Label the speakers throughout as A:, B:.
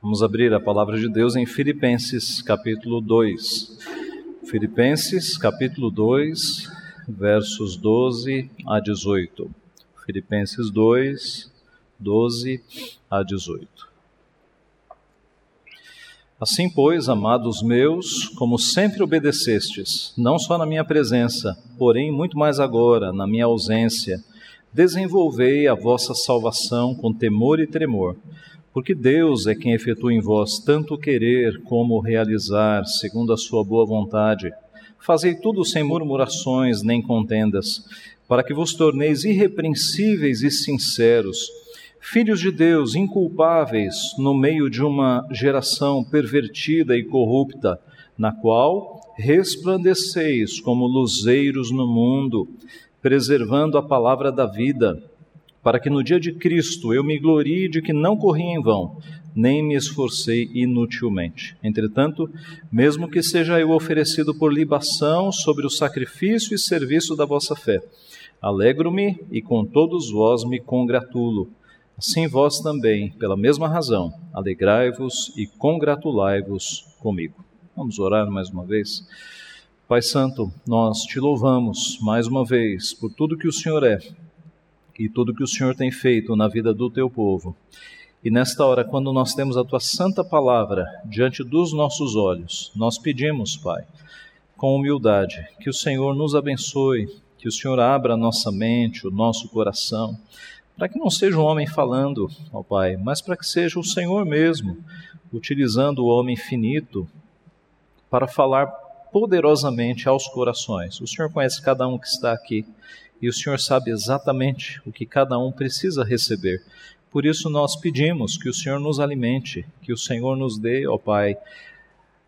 A: Vamos abrir a palavra de Deus em Filipenses, capítulo 2. Filipenses, capítulo 2, versos 12 a 18. Filipenses 2, 12 a 18. Assim, pois, amados meus, como sempre obedecestes, não só na minha presença, porém muito mais agora, na minha ausência, desenvolvei a vossa salvação com temor e tremor porque Deus é quem efetua em vós tanto querer como realizar, segundo a sua boa vontade. Fazei tudo sem murmurações nem contendas, para que vos torneis irrepreensíveis e sinceros, filhos de Deus, inculpáveis no meio de uma geração pervertida e corrupta, na qual resplandeceis como luzeiros no mundo, preservando a palavra da vida para que no dia de Cristo eu me glorie de que não corri em vão, nem me esforcei inutilmente. Entretanto, mesmo que seja eu oferecido por libação sobre o sacrifício e serviço da vossa fé, alegro-me e com todos vós me congratulo. Assim vós também, pela mesma razão, alegrai-vos e congratulai-vos comigo. Vamos orar mais uma vez. Pai Santo, nós te louvamos mais uma vez por tudo que o Senhor é e tudo que o Senhor tem feito na vida do teu povo. E nesta hora, quando nós temos a tua santa palavra diante dos nossos olhos, nós pedimos, Pai, com humildade, que o Senhor nos abençoe, que o Senhor abra a nossa mente, o nosso coração, para que não seja um homem falando, ó Pai, mas para que seja o Senhor mesmo, utilizando o homem finito para falar poderosamente aos corações. O Senhor conhece cada um que está aqui e o Senhor sabe exatamente o que cada um precisa receber. Por isso nós pedimos que o Senhor nos alimente, que o Senhor nos dê, ó Pai,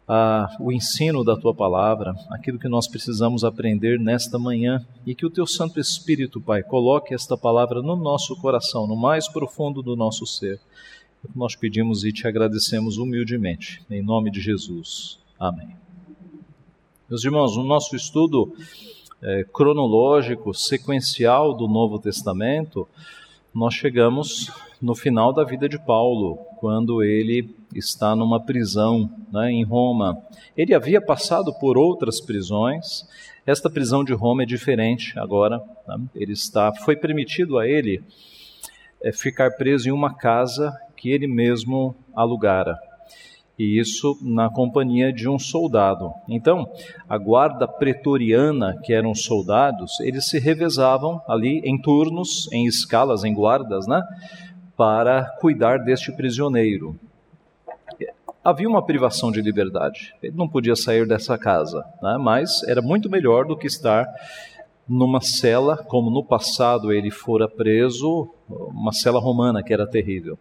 A: a, o ensino da tua palavra, aquilo que nós precisamos aprender nesta manhã, e que o teu Santo Espírito, Pai, coloque esta palavra no nosso coração, no mais profundo do nosso ser. Nós pedimos e te agradecemos humildemente, em nome de Jesus. Amém. Meus irmãos, o nosso estudo é, cronológico, sequencial do Novo Testamento, nós chegamos no final da vida de Paulo, quando ele está numa prisão né, em Roma. Ele havia passado por outras prisões. Esta prisão de Roma é diferente agora. Né? Ele está, foi permitido a ele é, ficar preso em uma casa que ele mesmo alugara e isso na companhia de um soldado. Então, a guarda pretoriana, que eram soldados, eles se revezavam ali em turnos, em escalas, em guardas, né, para cuidar deste prisioneiro. Havia uma privação de liberdade, ele não podia sair dessa casa, né, mas era muito melhor do que estar numa cela, como no passado ele fora preso, uma cela romana que era terrível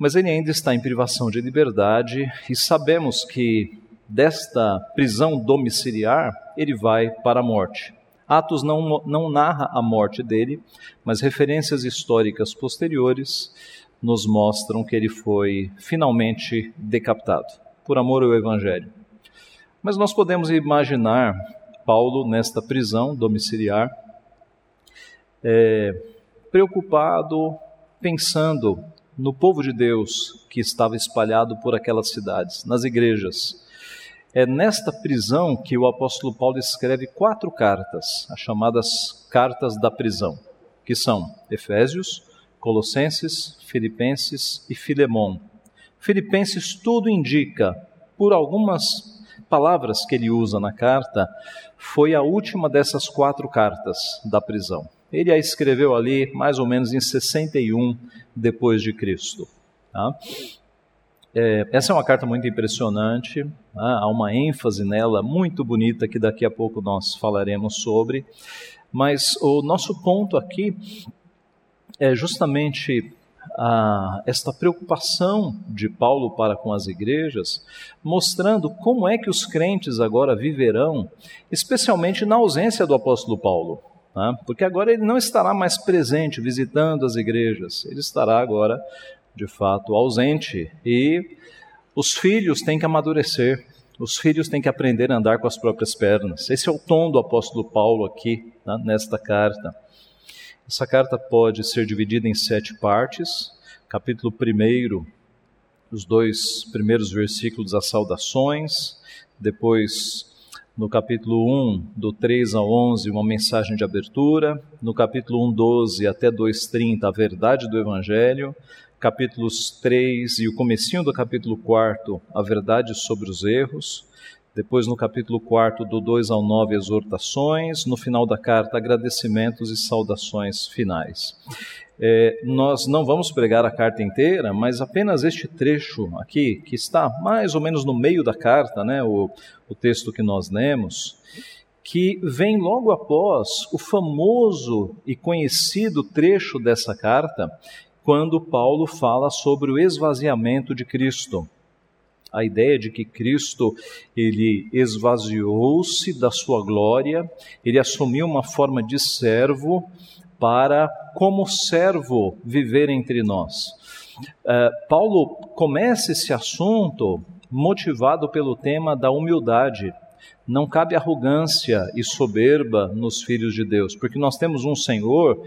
A: mas ele ainda está em privação de liberdade e sabemos que desta prisão domiciliar ele vai para a morte. Atos não, não narra a morte dele, mas referências históricas posteriores nos mostram que ele foi finalmente decapitado, por amor ao Evangelho. Mas nós podemos imaginar Paulo nesta prisão domiciliar, é, preocupado, pensando no povo de Deus que estava espalhado por aquelas cidades, nas igrejas. É nesta prisão que o apóstolo Paulo escreve quatro cartas, as chamadas cartas da prisão, que são Efésios, Colossenses, Filipenses e Filemão. Filipenses tudo indica, por algumas palavras que ele usa na carta, foi a última dessas quatro cartas da prisão. Ele a escreveu ali mais ou menos em 61 depois de Cristo. Tá? É, essa é uma carta muito impressionante, tá? há uma ênfase nela muito bonita que daqui a pouco nós falaremos sobre. Mas o nosso ponto aqui é justamente a, esta preocupação de Paulo para com as igrejas, mostrando como é que os crentes agora viverão, especialmente na ausência do apóstolo Paulo. Né? porque agora ele não estará mais presente visitando as igrejas, ele estará agora, de fato, ausente. E os filhos têm que amadurecer, os filhos têm que aprender a andar com as próprias pernas. Esse é o tom do apóstolo Paulo aqui, né, nesta carta. Essa carta pode ser dividida em sete partes. Capítulo 1 os dois primeiros versículos das saudações, depois no capítulo 1, do 3 ao 11, uma mensagem de abertura, no capítulo 1, 12 até 2:30, a verdade do evangelho, capítulos 3 e o comecinho do capítulo 4, a verdade sobre os erros, depois no capítulo 4, do 2 ao 9, exortações, no final da carta, agradecimentos e saudações finais. É, nós não vamos pregar a carta inteira, mas apenas este trecho aqui, que está mais ou menos no meio da carta, né, o, o texto que nós lemos, que vem logo após o famoso e conhecido trecho dessa carta, quando Paulo fala sobre o esvaziamento de Cristo. A ideia de que Cristo ele esvaziou-se da sua glória, ele assumiu uma forma de servo para, como servo, viver entre nós. Uh, Paulo começa esse assunto motivado pelo tema da humildade. Não cabe arrogância e soberba nos filhos de Deus, porque nós temos um Senhor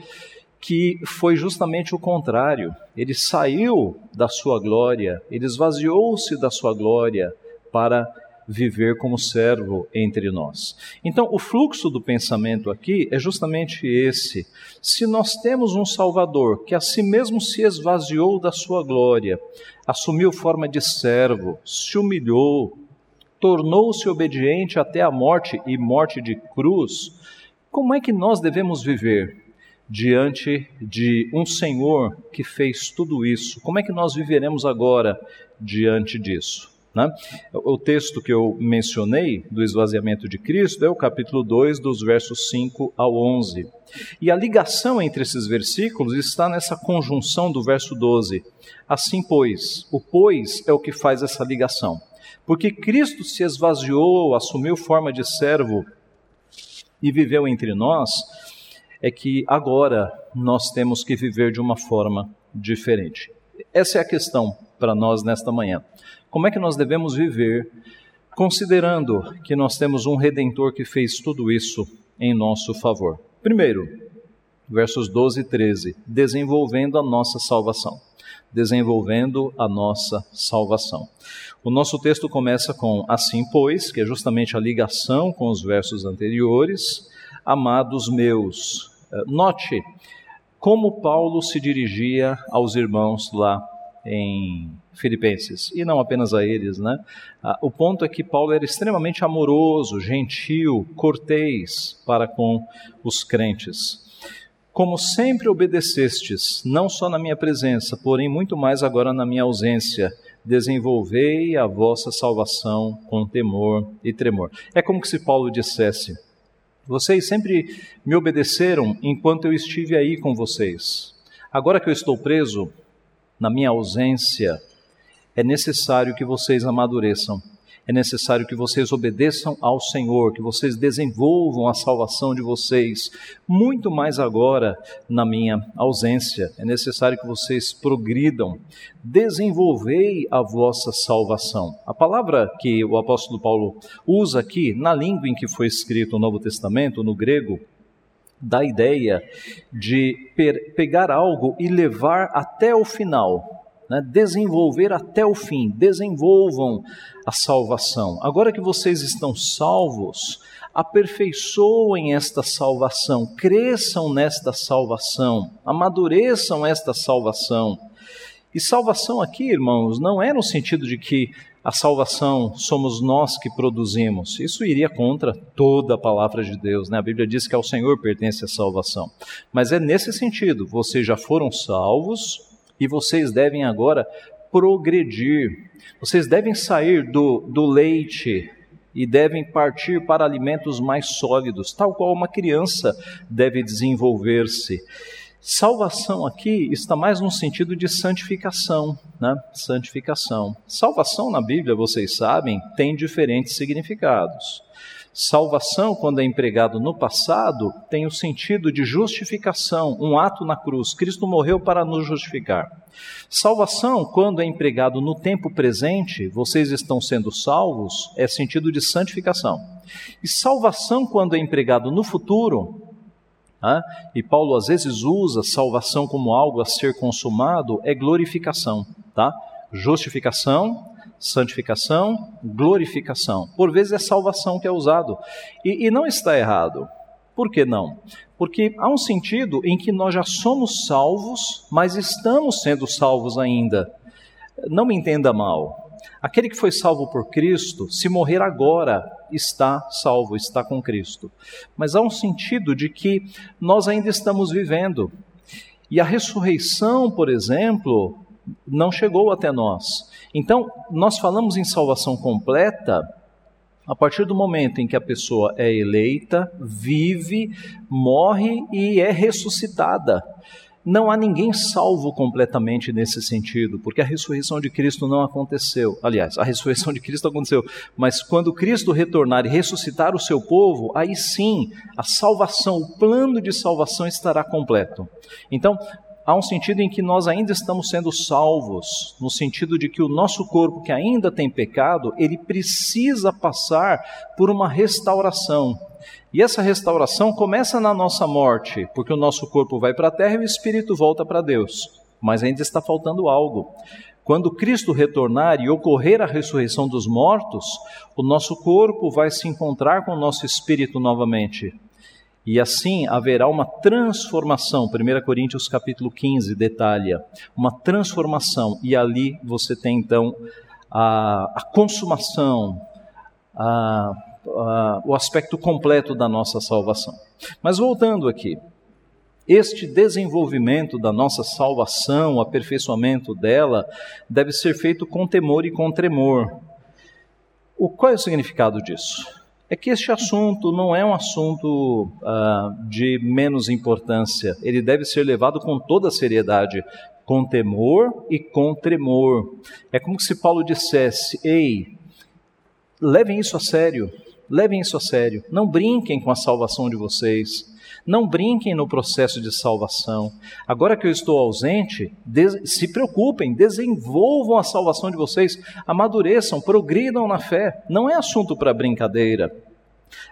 A: que foi justamente o contrário. Ele saiu da sua glória, ele esvaziou-se da sua glória para viver como servo entre nós. Então, o fluxo do pensamento aqui é justamente esse. Se nós temos um Salvador que a si mesmo se esvaziou da sua glória, assumiu forma de servo, se humilhou, tornou-se obediente até a morte e morte de cruz, como é que nós devemos viver? Diante de um Senhor que fez tudo isso, como é que nós viveremos agora diante disso? Né? O texto que eu mencionei do esvaziamento de Cristo é o capítulo 2, dos versos 5 ao 11. E a ligação entre esses versículos está nessa conjunção do verso 12. Assim, pois, o pois é o que faz essa ligação. Porque Cristo se esvaziou, assumiu forma de servo e viveu entre nós, é que agora nós temos que viver de uma forma diferente. Essa é a questão para nós nesta manhã. Como é que nós devemos viver, considerando que nós temos um redentor que fez tudo isso em nosso favor? Primeiro, versos 12 e 13, desenvolvendo a nossa salvação. Desenvolvendo a nossa salvação. O nosso texto começa com assim, pois, que é justamente a ligação com os versos anteriores, amados meus. Note como Paulo se dirigia aos irmãos lá em Filipenses, e não apenas a eles, né? Ah, o ponto é que Paulo era extremamente amoroso, gentil, cortês para com os crentes. Como sempre obedecestes, não só na minha presença, porém muito mais agora na minha ausência, desenvolvei a vossa salvação com temor e tremor. É como se Paulo dissesse: Vocês sempre me obedeceram enquanto eu estive aí com vocês. Agora que eu estou preso, na minha ausência, é necessário que vocês amadureçam, é necessário que vocês obedeçam ao Senhor, que vocês desenvolvam a salvação de vocês, muito mais agora na minha ausência. É necessário que vocês progridam, desenvolvei a vossa salvação. A palavra que o apóstolo Paulo usa aqui, na língua em que foi escrito o Novo Testamento, no grego, da ideia de pegar algo e levar até o final, né? desenvolver até o fim, desenvolvam a salvação. Agora que vocês estão salvos, aperfeiçoem esta salvação, cresçam nesta salvação, amadureçam esta salvação. E salvação aqui, irmãos, não é no sentido de que a salvação somos nós que produzimos. Isso iria contra toda a palavra de Deus, né? A Bíblia diz que ao Senhor pertence a salvação. Mas é nesse sentido, vocês já foram salvos e vocês devem agora progredir. Vocês devem sair do, do leite e devem partir para alimentos mais sólidos, tal qual uma criança deve desenvolver-se. Salvação aqui está mais no sentido de santificação, né? Santificação. Salvação na Bíblia, vocês sabem, tem diferentes significados. Salvação, quando é empregado no passado, tem o sentido de justificação, um ato na cruz. Cristo morreu para nos justificar. Salvação, quando é empregado no tempo presente, vocês estão sendo salvos, é sentido de santificação. E salvação, quando é empregado no futuro, e Paulo às vezes usa salvação como algo a ser consumado, é glorificação. Tá? justificação, santificação, glorificação. Por vezes é salvação que é usado. E, e não está errado. Por que não? Porque há um sentido em que nós já somos salvos, mas estamos sendo salvos ainda. Não me entenda mal. Aquele que foi salvo por Cristo, se morrer agora, está salvo, está com Cristo. Mas há um sentido de que nós ainda estamos vivendo. E a ressurreição, por exemplo, não chegou até nós. Então, nós falamos em salvação completa a partir do momento em que a pessoa é eleita, vive, morre e é ressuscitada. Não há ninguém salvo completamente nesse sentido, porque a ressurreição de Cristo não aconteceu. Aliás, a ressurreição de Cristo aconteceu, mas quando Cristo retornar e ressuscitar o seu povo, aí sim a salvação, o plano de salvação estará completo. Então, há um sentido em que nós ainda estamos sendo salvos, no sentido de que o nosso corpo que ainda tem pecado, ele precisa passar por uma restauração. E essa restauração começa na nossa morte, porque o nosso corpo vai para a terra e o espírito volta para Deus. Mas ainda está faltando algo. Quando Cristo retornar e ocorrer a ressurreição dos mortos, o nosso corpo vai se encontrar com o nosso espírito novamente. E assim haverá uma transformação. 1 Coríntios capítulo 15 detalha uma transformação e ali você tem então a, a consumação, a uh, o aspecto completo da nossa salvação. Mas voltando aqui, este desenvolvimento da nossa salvação, o aperfeiçoamento dela, deve ser feito com temor e com tremor. O, qual é o significado disso? É que este assunto não é um assunto uh, de menos importância, ele deve ser levado com toda a seriedade, com temor e com tremor. É como se Paulo dissesse: Ei, levem isso a sério, Levem isso a sério. Não brinquem com a salvação de vocês. Não brinquem no processo de salvação. Agora que eu estou ausente, se preocupem, desenvolvam a salvação de vocês, amadureçam, progridam na fé. Não é assunto para brincadeira.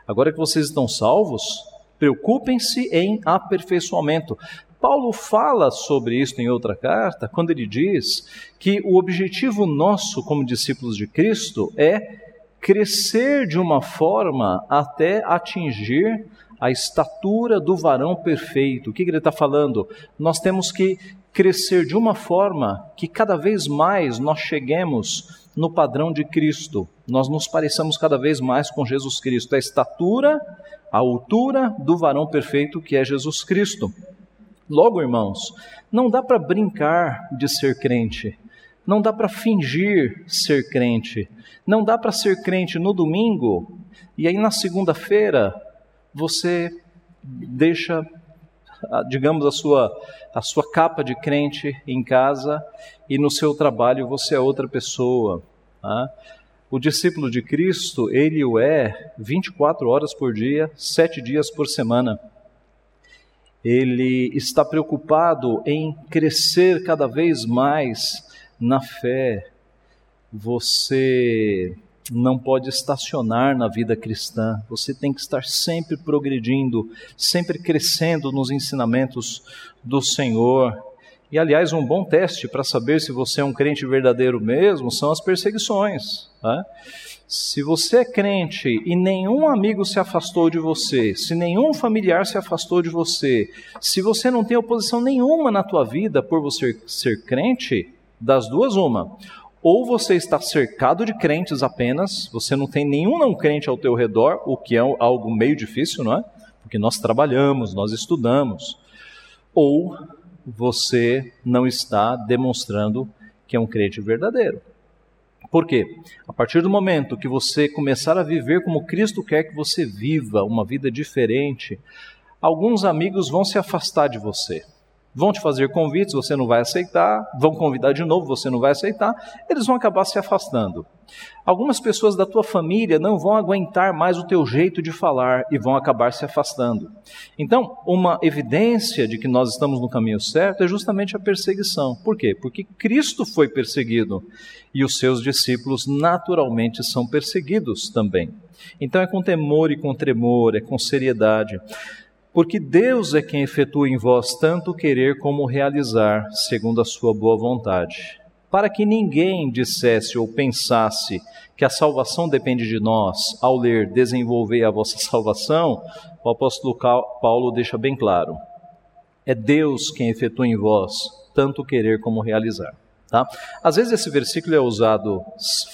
A: Agora que vocês estão salvos, preocupem-se em aperfeiçoamento. Paulo fala sobre isso em outra carta, quando ele diz que o objetivo nosso como discípulos de Cristo é crescer de uma forma até atingir a estatura do varão perfeito. O que ele está falando? Nós temos que crescer de uma forma que cada vez mais nós cheguemos no padrão de Cristo. Nós nos pareçamos cada vez mais com Jesus Cristo. A estatura, a altura do varão perfeito que é Jesus Cristo. Logo, irmãos, não dá para brincar de ser crente. Não dá para fingir ser crente. Não dá para ser crente no domingo e aí na segunda-feira você deixa, digamos, a sua, a sua capa de crente em casa e no seu trabalho você é outra pessoa. Tá? O discípulo de Cristo, ele o é 24 horas por dia, sete dias por semana. Ele está preocupado em crescer cada vez mais na fé, você não pode estacionar na vida cristã, você tem que estar sempre progredindo, sempre crescendo nos ensinamentos do Senhor. E aliás, um bom teste para saber se você é um crente verdadeiro mesmo são as perseguições. Tá? Se você é crente e nenhum amigo se afastou de você, se nenhum familiar se afastou de você, se você não tem oposição nenhuma na tua vida por você ser crente, das duas, uma. Ou você está cercado de crentes apenas, você não tem nenhum não crente ao teu redor, o que é algo meio difícil, não é? Porque nós trabalhamos, nós estudamos. Ou você não está demonstrando que é um crente verdadeiro. Por quê? A partir do momento que você começar a viver como Cristo quer que você viva, uma vida diferente, alguns amigos vão se afastar de você. Vão te fazer convites, você não vai aceitar, vão convidar de novo, você não vai aceitar, eles vão acabar se afastando. Algumas pessoas da tua família não vão aguentar mais o teu jeito de falar e vão acabar se afastando. Então, uma evidência de que nós estamos no caminho certo é justamente a perseguição. Por quê? Porque Cristo foi perseguido e os seus discípulos naturalmente são perseguidos também. Então é com temor e com tremor, é com seriedade porque Deus é quem efetua em vós tanto querer como realizar, segundo a sua boa vontade. para que ninguém dissesse ou pensasse que a salvação depende de nós, ao ler desenvolver a vossa salvação, o apóstolo Paulo deixa bem claro: é Deus quem efetua em vós tanto querer como realizar. Tá? Às vezes esse versículo é usado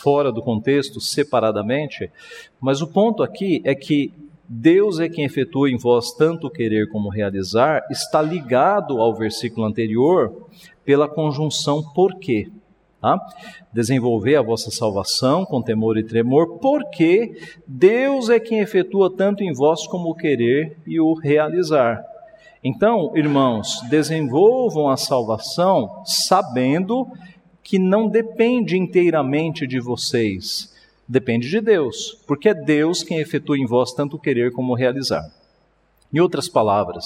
A: fora do contexto, separadamente, mas o ponto aqui é que Deus é quem efetua em vós tanto querer como realizar, está ligado ao versículo anterior pela conjunção porque. Tá? Desenvolver a vossa salvação com temor e tremor, porque Deus é quem efetua tanto em vós como o querer e o realizar. Então, irmãos, desenvolvam a salvação sabendo que não depende inteiramente de vocês, depende de Deus, porque é Deus quem efetua em vós tanto querer como realizar. Em outras palavras,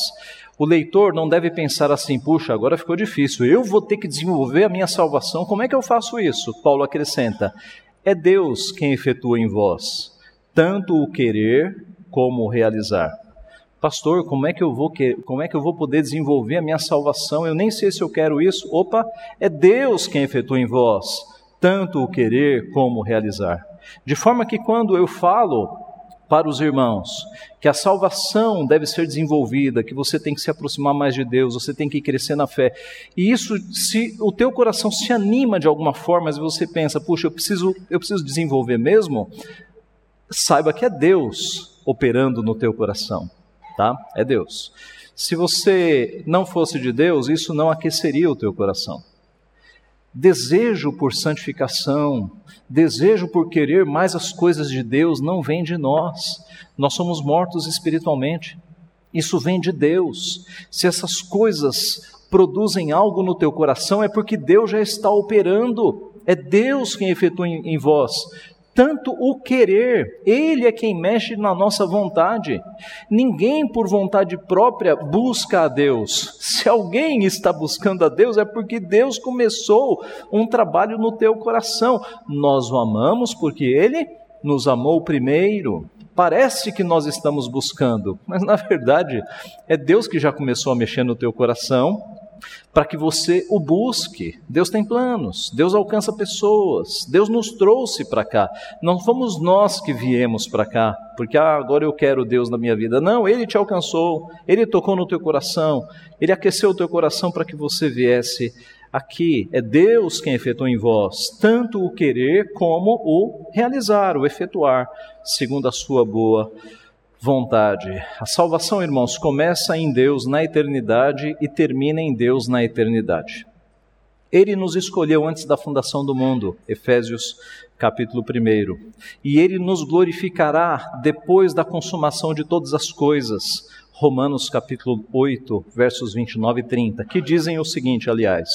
A: o leitor não deve pensar assim: puxa, agora ficou difícil, eu vou ter que desenvolver a minha salvação, como é que eu faço isso? Paulo acrescenta: é Deus quem efetua em vós, tanto o querer como o realizar. Pastor, como é que eu vou como é que eu vou poder desenvolver a minha salvação? Eu nem sei se eu quero isso. Opa, é Deus quem efetua em vós tanto o querer como o realizar. De forma que quando eu falo para os irmãos que a salvação deve ser desenvolvida, que você tem que se aproximar mais de Deus, você tem que crescer na fé. E isso, se o teu coração se anima de alguma forma, mas você pensa, puxa, eu preciso, eu preciso desenvolver mesmo, saiba que é Deus operando no teu coração tá? É Deus. Se você não fosse de Deus, isso não aqueceria o teu coração. Desejo por santificação, desejo por querer mais as coisas de Deus não vem de nós. Nós somos mortos espiritualmente. Isso vem de Deus. Se essas coisas produzem algo no teu coração, é porque Deus já está operando. É Deus quem efetua em, vós tanto o querer, Ele é quem mexe na nossa vontade. Ninguém por vontade própria busca a Deus. Se alguém está buscando a Deus, é porque Deus começou um trabalho no teu coração. Nós o amamos porque Ele nos amou primeiro. Parece que nós estamos buscando, mas na verdade é Deus que já começou a mexer no teu coração para que você o busque. Deus tem planos, Deus alcança pessoas, Deus nos trouxe para cá. Não fomos nós que viemos para cá, porque ah, agora eu quero Deus na minha vida. Não, Ele te alcançou, Ele tocou no teu coração, Ele aqueceu o teu coração para que você viesse aqui. É Deus quem efetua em vós tanto o querer como o realizar, o efetuar, segundo a sua boa vontade. A salvação, irmãos, começa em Deus na eternidade e termina em Deus na eternidade. Ele nos escolheu antes da fundação do mundo, Efésios capítulo 1. E ele nos glorificará depois da consumação de todas as coisas, Romanos capítulo 8, versos 29 e 30, que dizem o seguinte, aliás: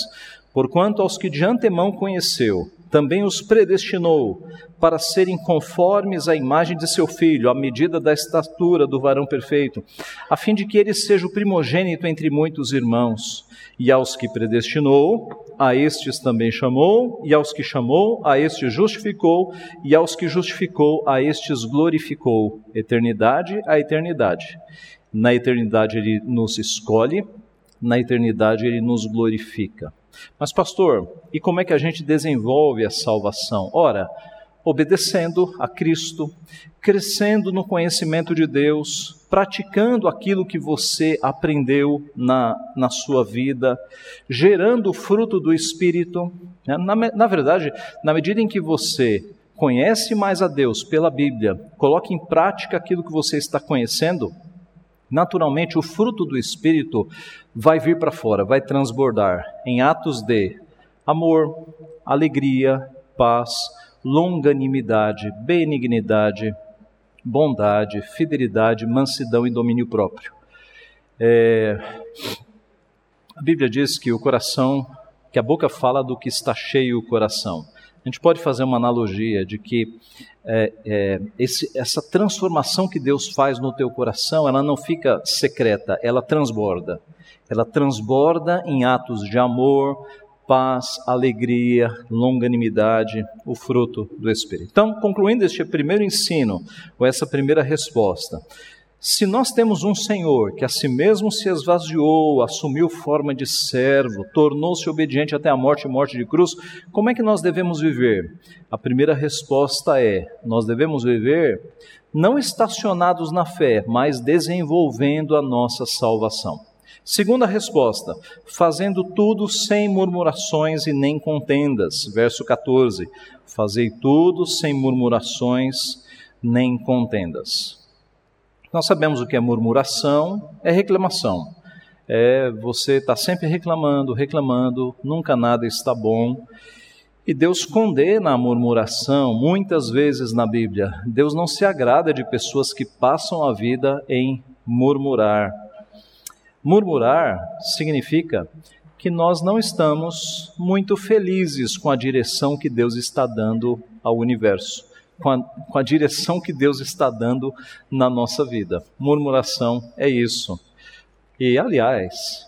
A: Porquanto aos que de antemão conheceu, também os predestinou para serem conformes à imagem de seu filho, à medida da estatura do varão perfeito, a fim de que ele seja o primogênito entre muitos irmãos. E aos que predestinou, a estes também chamou, e aos que chamou, a estes justificou, e aos que justificou, a estes glorificou. Eternidade a eternidade. Na eternidade ele nos escolhe, na eternidade ele nos glorifica. Mas, pastor, e como é que a gente desenvolve a salvação? Ora, obedecendo a Cristo, crescendo no conhecimento de Deus, praticando aquilo que você aprendeu na, na sua vida, gerando o fruto do Espírito. Né? Na, na verdade, na medida em que você conhece mais a Deus pela Bíblia, coloque em prática aquilo que você está conhecendo, naturalmente o fruto do Espírito vai vir para fora, vai transbordar em atos de amor, alegria, paz, longanimidade, benignidade, bondade, fidelidade, mansidão e domínio próprio. É, a Bíblia diz que o coração, que a boca fala do que está cheio o coração. A gente pode fazer uma analogia de que é, é, esse, essa transformação que Deus faz no teu coração, ela não fica secreta, ela transborda. Ela transborda em atos de amor, paz, alegria, longanimidade, o fruto do Espírito. Então, concluindo este primeiro ensino, ou essa primeira resposta, Se nós temos um Senhor que a si mesmo se esvaziou, assumiu forma de servo, tornou-se obediente até a morte e morte de cruz, como é que nós devemos viver? A primeira resposta é: nós devemos viver não estacionados na fé, mas desenvolvendo a nossa salvação. Segunda resposta, fazendo tudo sem murmurações e nem contendas. Verso 14: Fazei tudo sem murmurações nem contendas. Nós sabemos o que é murmuração, é reclamação. É você está sempre reclamando, reclamando, nunca nada está bom. E Deus condena a murmuração muitas vezes na Bíblia. Deus não se agrada de pessoas que passam a vida em murmurar. Murmurar significa que nós não estamos muito felizes com a direção que Deus está dando ao universo com a, com a direção que Deus está dando na nossa vida. Murmuração é isso. E, aliás,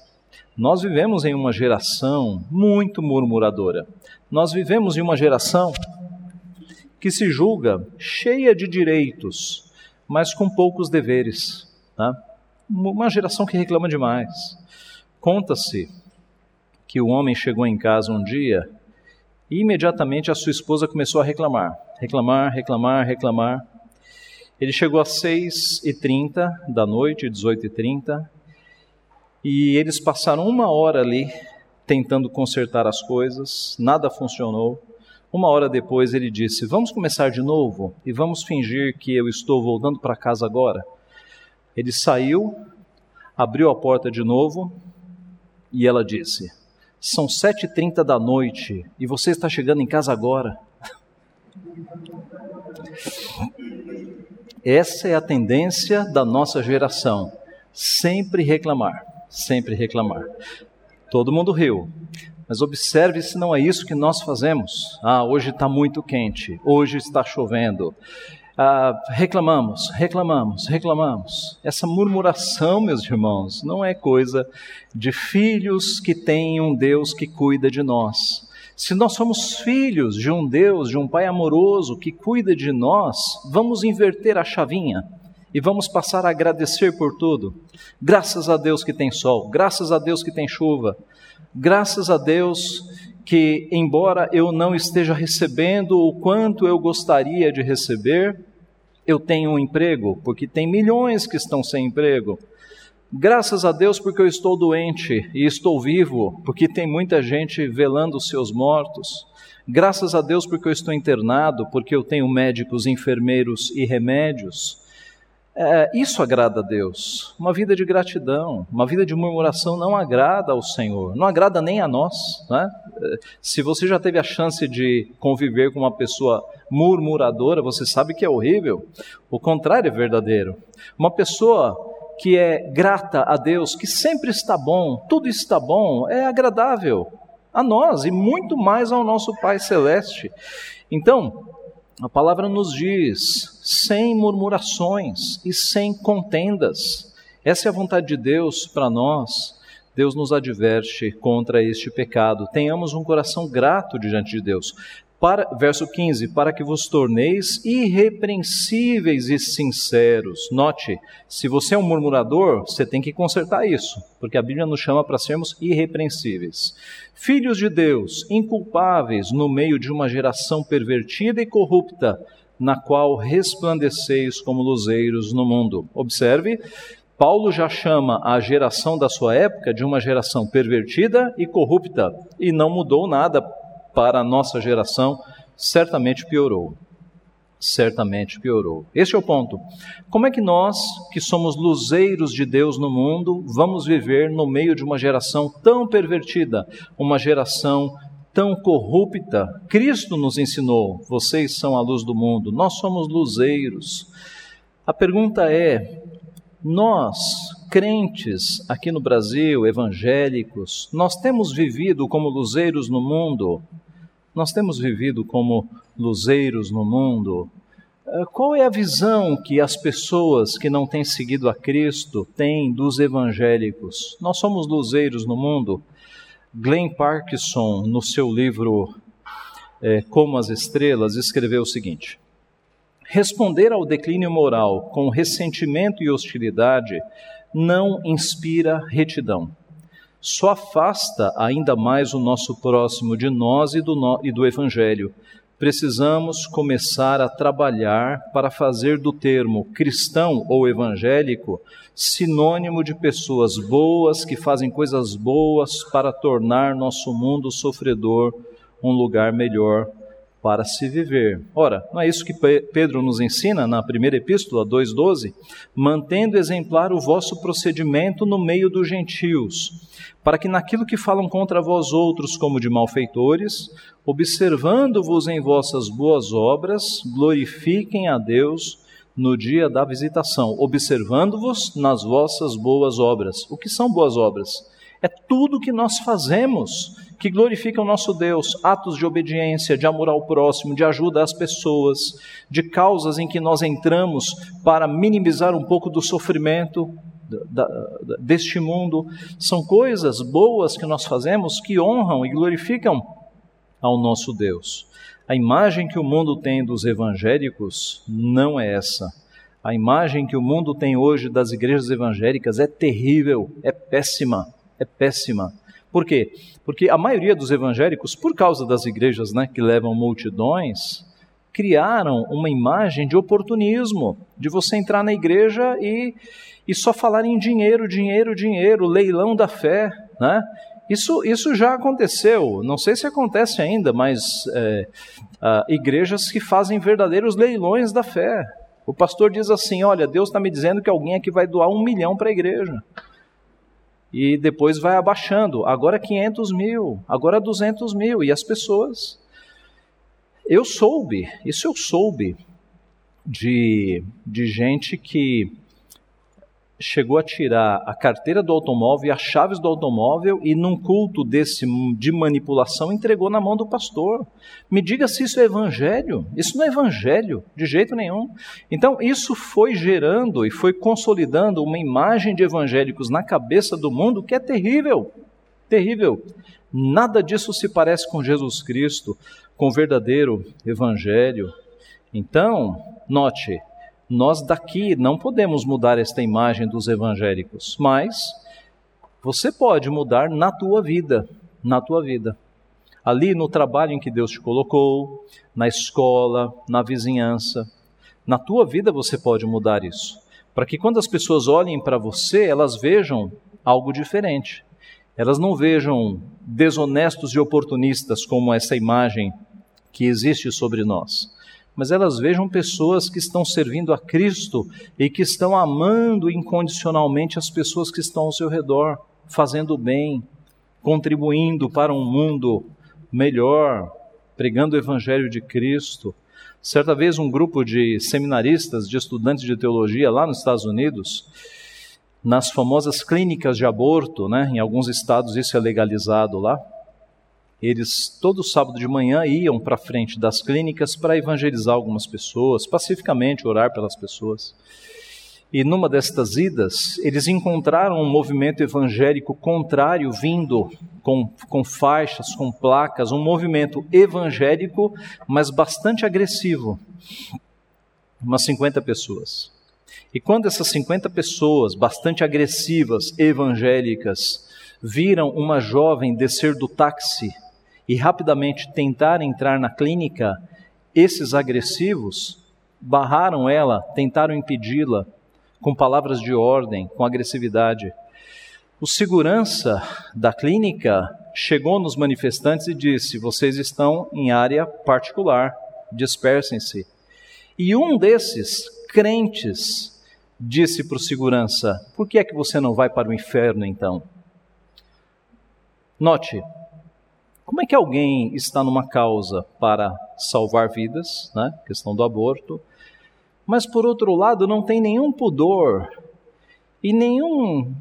A: nós vivemos em uma geração muito murmuradora. Nós vivemos em uma geração que se julga cheia de direitos, mas com poucos deveres. Tá? Uma geração que reclama demais. Conta-se que o homem chegou em casa um dia e imediatamente a sua esposa começou a reclamar, reclamar, reclamar, reclamar. Ele chegou às 6h30 da noite, 18h30, e eles passaram uma hora ali tentando consertar as coisas, nada funcionou. Uma hora depois ele disse: Vamos começar de novo e vamos fingir que eu estou voltando para casa agora. Ele saiu, abriu a porta de novo e ela disse: são 7h30 da noite e você está chegando em casa agora. Essa é a tendência da nossa geração. Sempre reclamar, sempre reclamar. Todo mundo riu, mas observe se não é isso que nós fazemos. Ah, hoje está muito quente, hoje está chovendo, ah, reclamamos, reclamamos, reclamamos. Essa murmuração, meus irmãos, não é coisa de filhos que têm um Deus que cuida de nós. Se nós somos filhos de um Deus, de um Pai amoroso que cuida de nós, vamos inverter a chavinha e vamos passar a agradecer por tudo. Graças a Deus que tem sol, graças a Deus que tem chuva, graças a Deus que, embora eu não esteja recebendo o quanto eu gostaria de receber, eu tenho um emprego, porque tem milhões que estão sem emprego. Graças a Deus porque eu estou doente e estou vivo, porque tem muita gente velando os seus mortos. Graças a Deus porque eu estou internado, porque eu tenho médicos, enfermeiros e remédios. É, isso agrada a Deus. Uma vida de gratidão, uma vida de murmuração não agrada ao Senhor, não agrada nem a nós. Né? Se você já teve a chance de conviver com uma pessoa murmuradora, você sabe que é horrível. O contrário é verdadeiro. Uma pessoa que é grata a Deus, que sempre está bom, tudo está bom, é agradável a nós e muito mais ao nosso Pai Celeste. Então, a palavra nos diz: sem murmurações e sem contendas. Essa é a vontade de Deus para nós. Deus nos adverte contra este pecado. Tenhamos um coração grato diante de Deus. Para, verso 15: Para que vos torneis irrepreensíveis e sinceros. Note, se você é um murmurador, você tem que consertar isso, porque a Bíblia nos chama para sermos irrepreensíveis. Filhos de Deus, inculpáveis no meio de uma geração pervertida e corrupta, na qual resplandeceis como luzeiros no mundo. Observe, Paulo já chama a geração da sua época de uma geração pervertida e corrupta, e não mudou nada para a nossa geração, certamente piorou. Certamente piorou. Este é o ponto. Como é que nós, que somos luzeiros de Deus no mundo, vamos viver no meio de uma geração tão pervertida, uma geração tão corrupta? Cristo nos ensinou: vocês são a luz do mundo, nós somos luzeiros. A pergunta é: nós, crentes aqui no Brasil, evangélicos, nós temos vivido como luzeiros no mundo? Nós temos vivido como luzeiros no mundo. Eh, qual é a visão que as pessoas que não têm seguido a Cristo têm dos evangélicos? Nós somos luzeiros no mundo. Glenn Parkinson, no seu livro é, Como as Estrelas, escreveu o seguinte: Responder ao declínio moral com ressentimento e hostilidade não inspira retidão. Só afasta ainda mais o nosso próximo de nós e do, no, e do Evangelho. Precisamos começar a trabalhar para fazer do termo cristão ou evangélico sinônimo de pessoas boas que fazem coisas boas para tornar nosso mundo sofredor um lugar melhor para se viver. Ora, não é isso que Pedro nos ensina na primeira epístola 2:12, mantendo exemplar o vosso procedimento no meio dos gentios, para que naquilo que falam contra vós outros como de malfeitores, observando-vos em vossas boas obras, glorifiquem a Deus no dia da visitação, observando-vos nas vossas boas obras. O que são boas obras? É tudo que nós fazemos que glorifica o nosso Deus, atos de obediência, de amor ao próximo, de ajuda às pessoas, de causas em que nós entramos para minimizar um pouco do sofrimento deste mundo. São coisas boas que nós fazemos que honram e glorificam ao nosso Deus. A imagem que o mundo tem dos evangélicos não é essa. A imagem que o mundo tem hoje das igrejas evangélicas é terrível, é péssima, é péssima. Por quê? Porque a maioria dos evangélicos, por causa das igrejas né, que levam multidões, criaram uma imagem de oportunismo, de você entrar na igreja e, e só falar em dinheiro, dinheiro, dinheiro, leilão da fé. Né? Isso, isso já aconteceu, não sei se acontece ainda, mas é, igrejas que fazem verdadeiros leilões da fé. O pastor diz assim: Olha, Deus está me dizendo que alguém aqui vai doar um milhão para a igreja e depois vai abaixando. Agora 500 mil, agora 200 mil. E as pessoas. Eu soube, isso eu soube, de, de gente que chegou a tirar a carteira do automóvel e as chaves do automóvel e num culto desse de manipulação entregou na mão do pastor. Me diga se isso é evangelho. Isso não é evangelho de jeito nenhum. Então isso foi gerando e foi consolidando uma imagem de evangélicos na cabeça do mundo que é terrível. Terrível. Nada disso se parece com Jesus Cristo, com o verdadeiro evangelho. Então, note, nós daqui não podemos mudar esta imagem dos evangélicos, mas você pode mudar na tua vida, na tua vida. Ali no trabalho em que Deus te colocou, na escola, na vizinhança, na tua vida você pode mudar isso, para que quando as pessoas olhem para você, elas vejam algo diferente. Elas não vejam desonestos e oportunistas como essa imagem que existe sobre nós mas elas vejam pessoas que estão servindo a Cristo e que estão amando incondicionalmente as pessoas que estão ao seu redor, fazendo bem, contribuindo para um mundo melhor, pregando o Evangelho de Cristo. Certa vez, um grupo de seminaristas, de estudantes de teologia lá nos Estados Unidos, nas famosas clínicas de aborto, né, em alguns estados isso é legalizado lá, eles todo sábado de manhã iam para frente das clínicas para evangelizar algumas pessoas, pacificamente orar pelas pessoas. E numa destas idas, eles encontraram um movimento evangélico contrário vindo com, com faixas, com placas, um movimento evangélico, mas bastante agressivo. Umas 50 pessoas. E quando essas 50 pessoas, bastante agressivas, evangélicas, viram uma jovem descer do táxi e rapidamente tentar entrar na clínica, esses agressivos barraram ela, tentaram impedi-la com palavras de ordem, com agressividade. O segurança da clínica chegou nos manifestantes e disse: Vocês estão em área particular, dispersem-se. E um desses crentes disse para o segurança: Por que é que você não vai para o inferno então? Note, como é que alguém está numa causa para salvar vidas, né? questão do aborto, mas por outro lado não tem nenhum pudor e nenhum,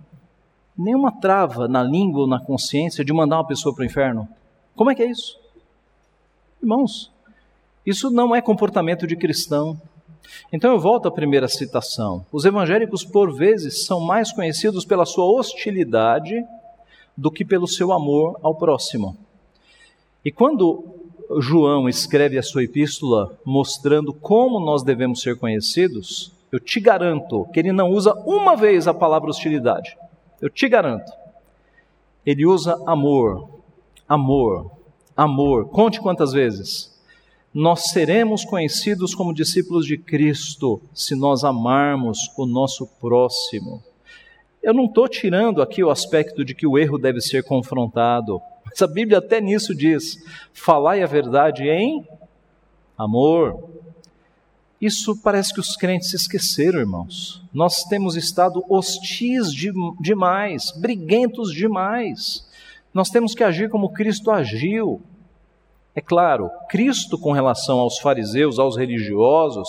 A: nenhuma trava na língua ou na consciência de mandar uma pessoa para o inferno? Como é que é isso? Irmãos, isso não é comportamento de cristão. Então eu volto à primeira citação. Os evangélicos, por vezes, são mais conhecidos pela sua hostilidade do que pelo seu amor ao próximo. E quando João escreve a sua epístola mostrando como nós devemos ser conhecidos, eu te garanto que ele não usa uma vez a palavra hostilidade. Eu te garanto. Ele usa amor, amor, amor. Conte quantas vezes. Nós seremos conhecidos como discípulos de Cristo se nós amarmos o nosso próximo. Eu não estou tirando aqui o aspecto de que o erro deve ser confrontado, mas a Bíblia até nisso diz: falai a verdade em amor. Isso parece que os crentes esqueceram, irmãos. Nós temos estado hostis de, demais, briguentos demais. Nós temos que agir como Cristo agiu. É claro, Cristo, com relação aos fariseus, aos religiosos,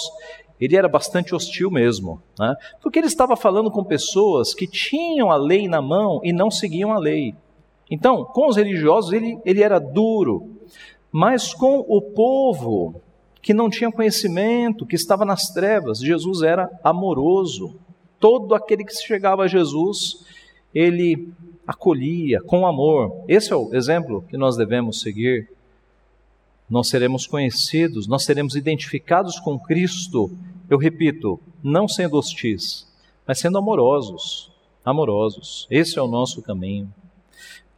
A: ele era bastante hostil mesmo, né? porque ele estava falando com pessoas que tinham a lei na mão e não seguiam a lei. Então, com os religiosos, ele, ele era duro, mas com o povo que não tinha conhecimento, que estava nas trevas, Jesus era amoroso. Todo aquele que chegava a Jesus, ele acolhia com amor. Esse é o exemplo que nós devemos seguir. Nós seremos conhecidos, nós seremos identificados com Cristo, eu repito, não sendo hostis, mas sendo amorosos. Amorosos. Esse é o nosso caminho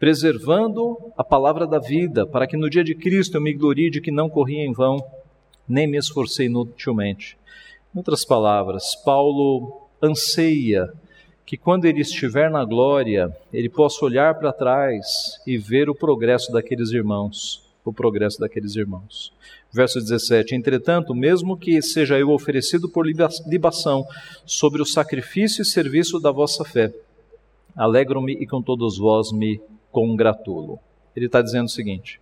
A: preservando a palavra da vida, para que no dia de Cristo eu me glorie de que não corri em vão, nem me esforcei inutilmente. Em outras palavras, Paulo anseia que quando ele estiver na glória, ele possa olhar para trás e ver o progresso daqueles irmãos, o progresso daqueles irmãos. Verso 17: Entretanto, mesmo que seja eu oferecido por libação sobre o sacrifício e serviço da vossa fé, alegro-me e com todos vós me congratulo. Ele está dizendo o seguinte: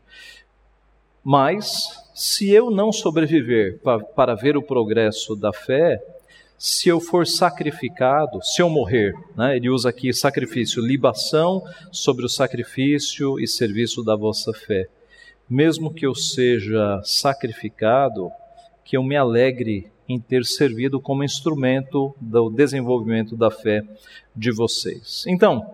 A: Mas, se eu não sobreviver para, para ver o progresso da fé, se eu for sacrificado, se eu morrer, né? ele usa aqui sacrifício, libação sobre o sacrifício e serviço da vossa fé. Mesmo que eu seja sacrificado, que eu me alegre em ter servido como instrumento do desenvolvimento da fé de vocês. Então,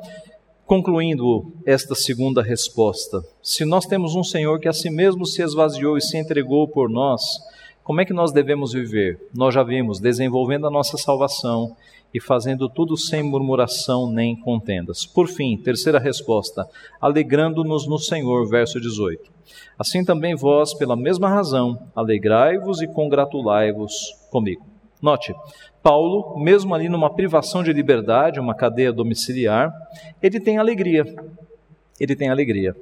A: Concluindo esta segunda resposta, se nós temos um Senhor que a si mesmo se esvaziou e se entregou por nós, como é que nós devemos viver? Nós já vimos, desenvolvendo a nossa salvação e fazendo tudo sem murmuração nem contendas. Por fim, terceira resposta, alegrando-nos no Senhor, verso 18. Assim também vós, pela mesma razão, alegrai-vos e congratulai-vos comigo. Note, Paulo, mesmo ali numa privação de liberdade, uma cadeia domiciliar, ele tem alegria. Ele tem alegria.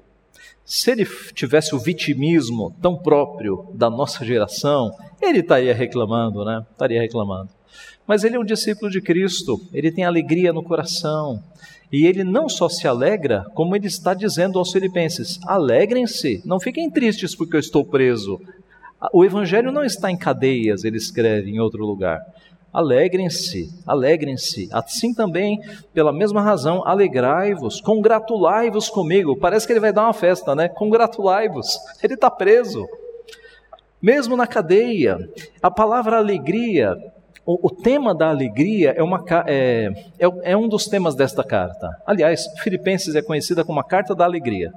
A: Se ele tivesse o vitimismo tão próprio da nossa geração, ele estaria reclamando, né? Estaria reclamando. Mas ele é um discípulo de Cristo, ele tem alegria no coração. E ele não só se alegra, como ele está dizendo aos filipenses: alegrem-se, não fiquem tristes porque eu estou preso. O evangelho não está em cadeias, ele escreve em outro lugar. Alegrem-se, alegrem-se. Assim também, pela mesma razão, alegrai-vos, congratulai-vos comigo. Parece que ele vai dar uma festa, né? Congratulai-vos. Ele está preso. Mesmo na cadeia. A palavra alegria, o, o tema da alegria é, uma, é, é, é um dos temas desta carta. Aliás, Filipenses é conhecida como a carta da alegria.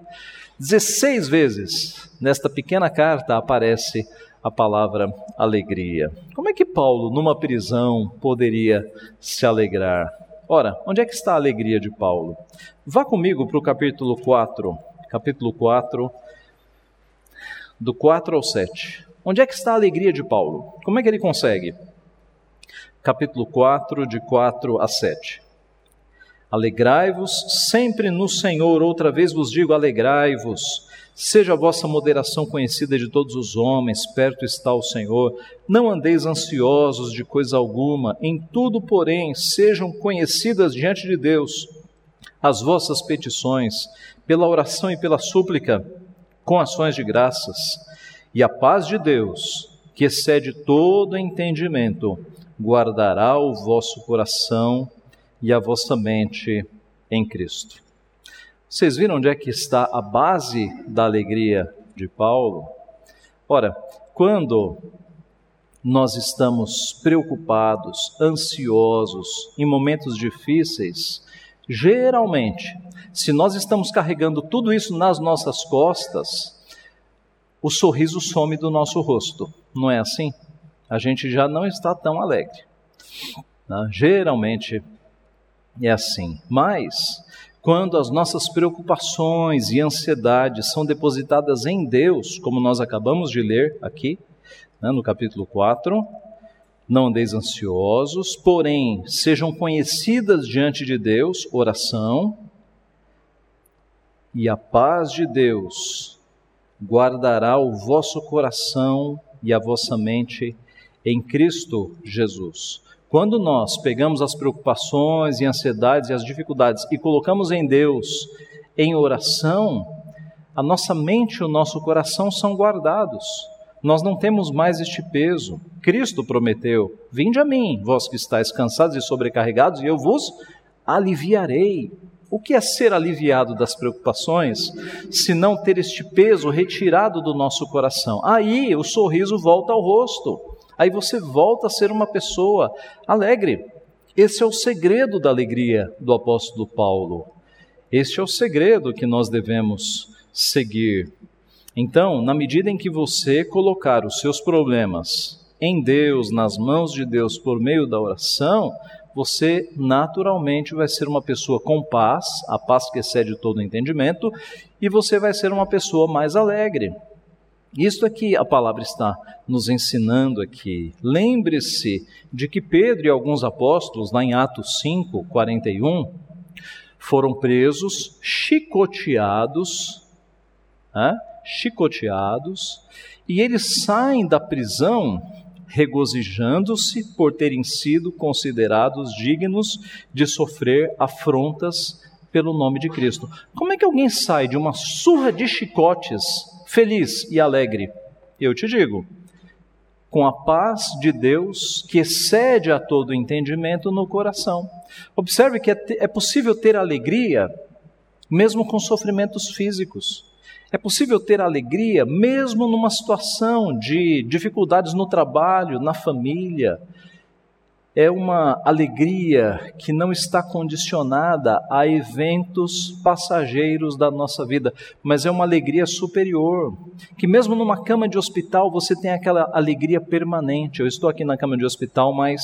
A: 16 vezes nesta pequena carta aparece a palavra alegria. Como é que Paulo, numa prisão, poderia se alegrar? Ora, onde é que está a alegria de Paulo? Vá comigo para o capítulo 4, capítulo 4, do 4 ao 7. Onde é que está a alegria de Paulo? Como é que ele consegue? Capítulo 4, de 4 a 7. Alegrai-vos sempre no Senhor, outra vez vos digo, alegrai-vos. Seja a vossa moderação conhecida de todos os homens, perto está o Senhor. Não andeis ansiosos de coisa alguma, em tudo, porém, sejam conhecidas diante de Deus as vossas petições, pela oração e pela súplica, com ações de graças. E a paz de Deus, que excede todo entendimento, guardará o vosso coração e a vossa mente em Cristo. Vocês viram onde é que está a base da alegria de Paulo? Ora, quando nós estamos preocupados, ansiosos, em momentos difíceis, geralmente, se nós estamos carregando tudo isso nas nossas costas, o sorriso some do nosso rosto. Não é assim? A gente já não está tão alegre. Né? Geralmente é assim. Mas, quando as nossas preocupações e ansiedades são depositadas em Deus, como nós acabamos de ler aqui, né, no capítulo 4, não andeis ansiosos, porém sejam conhecidas diante de Deus, oração, e a paz de Deus guardará o vosso coração e a vossa mente em Cristo Jesus. Quando nós pegamos as preocupações e ansiedades e as dificuldades e colocamos em Deus em oração, a nossa mente e o nosso coração são guardados. Nós não temos mais este peso. Cristo prometeu: Vinde a mim, vós que estáis cansados e sobrecarregados, e eu vos aliviarei. O que é ser aliviado das preocupações, se não ter este peso retirado do nosso coração? Aí o sorriso volta ao rosto, aí você volta a ser uma pessoa alegre. Esse é o segredo da alegria do apóstolo Paulo. Este é o segredo que nós devemos seguir. Então, na medida em que você colocar os seus problemas em Deus, nas mãos de Deus por meio da oração, você naturalmente vai ser uma pessoa com paz, a paz que excede todo entendimento, e você vai ser uma pessoa mais alegre. Isto é que a palavra está nos ensinando aqui. Lembre-se de que Pedro e alguns apóstolos, lá em Atos 5, 41, foram presos, chicoteados, né? chicoteados, e eles saem da prisão regozijando-se por terem sido considerados dignos de sofrer afrontas pelo nome de Cristo. Como é que alguém sai de uma surra de chicotes feliz e alegre? Eu te digo, com a paz de Deus que excede a todo entendimento no coração. Observe que é, é possível ter alegria mesmo com sofrimentos físicos. É possível ter alegria mesmo numa situação de dificuldades no trabalho, na família. É uma alegria que não está condicionada a eventos passageiros da nossa vida, mas é uma alegria superior. Que mesmo numa cama de hospital você tem aquela alegria permanente. Eu estou aqui na cama de hospital, mas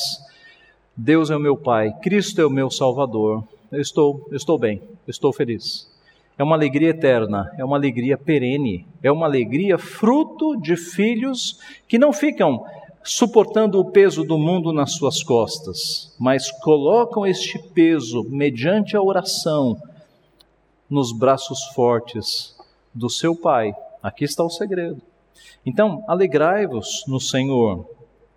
A: Deus é o meu Pai, Cristo é o meu Salvador. Eu estou, eu estou bem, eu estou feliz é uma alegria eterna, é uma alegria perene, é uma alegria fruto de filhos que não ficam suportando o peso do mundo nas suas costas, mas colocam este peso mediante a oração nos braços fortes do seu Pai. Aqui está o segredo. Então, alegrai-vos no Senhor,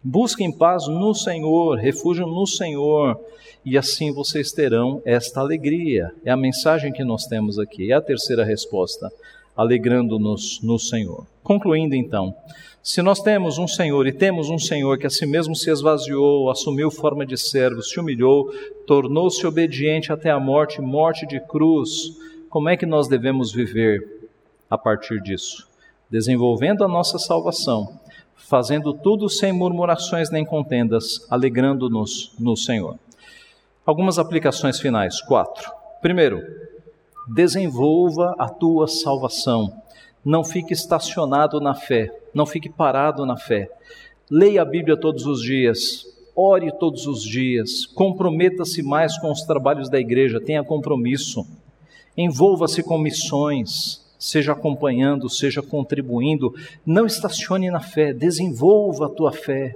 A: busquem paz no Senhor, refúgio no Senhor e assim vocês terão esta alegria. É a mensagem que nós temos aqui. É a terceira resposta, alegrando-nos no Senhor. Concluindo então, se nós temos um Senhor e temos um Senhor que a si mesmo se esvaziou, assumiu forma de servo, se humilhou, tornou-se obediente até a morte, morte de cruz, como é que nós devemos viver a partir disso? Desenvolvendo a nossa salvação, fazendo tudo sem murmurações nem contendas, alegrando-nos no Senhor. Algumas aplicações finais. Quatro. Primeiro, desenvolva a tua salvação. Não fique estacionado na fé, não fique parado na fé. Leia a Bíblia todos os dias, ore todos os dias, comprometa-se mais com os trabalhos da igreja, tenha compromisso. Envolva-se com missões, seja acompanhando, seja contribuindo. Não estacione na fé, desenvolva a tua fé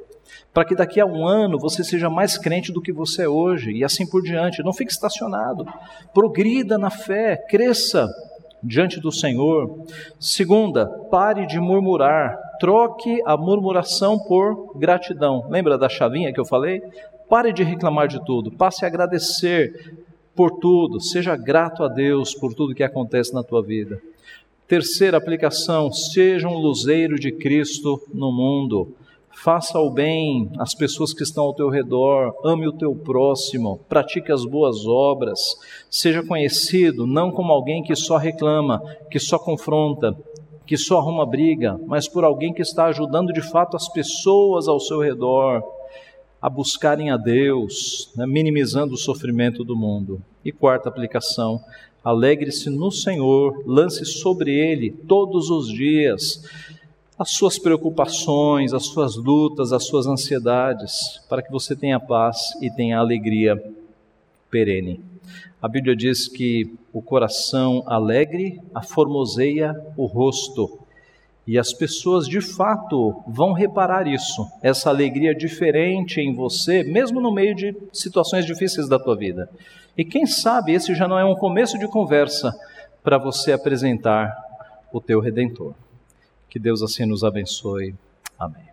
A: para que daqui a um ano você seja mais crente do que você é hoje, e assim por diante. Não fique estacionado, progrida na fé, cresça diante do Senhor. Segunda, pare de murmurar, troque a murmuração por gratidão. Lembra da chavinha que eu falei? Pare de reclamar de tudo, passe a agradecer por tudo, seja grato a Deus por tudo que acontece na tua vida. Terceira aplicação, seja um luzeiro de Cristo no mundo. Faça o bem às pessoas que estão ao teu redor, ame o teu próximo, pratique as boas obras, seja conhecido não como alguém que só reclama, que só confronta, que só arruma briga, mas por alguém que está ajudando de fato as pessoas ao seu redor a buscarem a Deus, né, minimizando o sofrimento do mundo. E quarta aplicação, alegre-se no Senhor, lance sobre Ele todos os dias as suas preocupações, as suas lutas, as suas ansiedades, para que você tenha paz e tenha alegria perene. A Bíblia diz que o coração alegre aformoseia o rosto. E as pessoas de fato vão reparar isso, essa alegria diferente em você, mesmo no meio de situações difíceis da tua vida. E quem sabe esse já não é um começo de conversa para você apresentar o teu redentor. Que Deus assim nos abençoe. Amém.